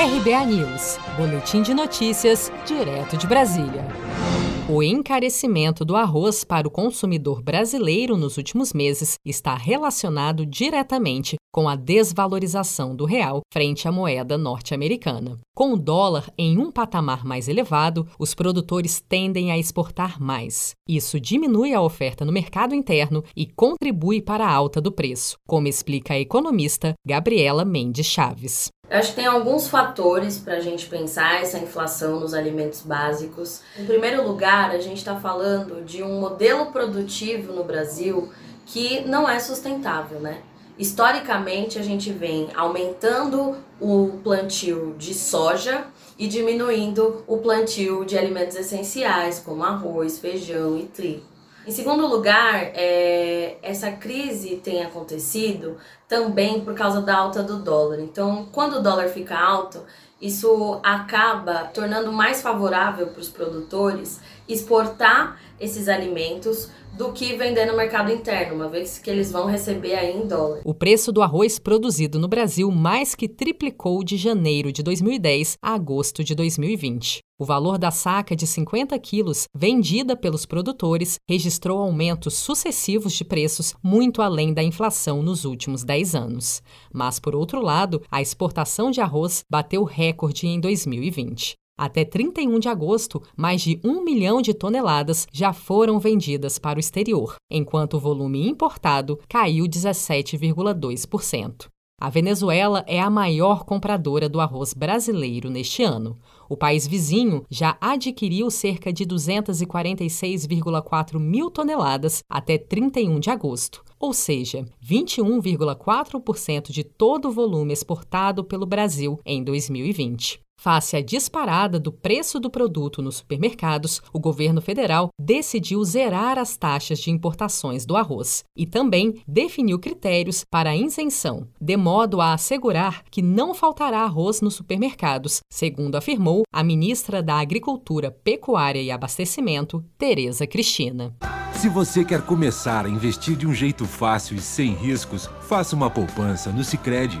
RBA News, Boletim de Notícias, direto de Brasília. O encarecimento do arroz para o consumidor brasileiro nos últimos meses está relacionado diretamente com a desvalorização do real frente à moeda norte-americana. Com o dólar em um patamar mais elevado, os produtores tendem a exportar mais. Isso diminui a oferta no mercado interno e contribui para a alta do preço, como explica a economista Gabriela Mendes Chaves. Eu acho que tem alguns fatores para a gente pensar essa inflação nos alimentos básicos. Em primeiro lugar, a gente está falando de um modelo produtivo no Brasil que não é sustentável, né? Historicamente, a gente vem aumentando o plantio de soja e diminuindo o plantio de alimentos essenciais, como arroz, feijão e trigo. Em segundo lugar, é, essa crise tem acontecido também por causa da alta do dólar. Então, quando o dólar fica alto, isso acaba tornando mais favorável para os produtores exportar esses alimentos do que vender no mercado interno, uma vez que eles vão receber aí em dólar. O preço do arroz produzido no Brasil mais que triplicou de janeiro de 2010 a agosto de 2020. O valor da saca de 50 quilos vendida pelos produtores registrou aumentos sucessivos de preços muito além da inflação nos últimos 10 anos. Mas, por outro lado, a exportação de arroz bateu recorde em 2020. Até 31 de agosto, mais de um milhão de toneladas já foram vendidas para o exterior, enquanto o volume importado caiu 17,2%. A Venezuela é a maior compradora do arroz brasileiro neste ano. O país vizinho já adquiriu cerca de 246,4 mil toneladas até 31 de agosto, ou seja, 21,4% de todo o volume exportado pelo Brasil em 2020. Face à disparada do preço do produto nos supermercados, o governo federal decidiu zerar as taxas de importações do arroz e também definiu critérios para a isenção, de modo a assegurar que não faltará arroz nos supermercados, segundo afirmou a ministra da Agricultura, Pecuária e Abastecimento, Tereza Cristina. Se você quer começar a investir de um jeito fácil e sem riscos, faça uma poupança no Sicredi.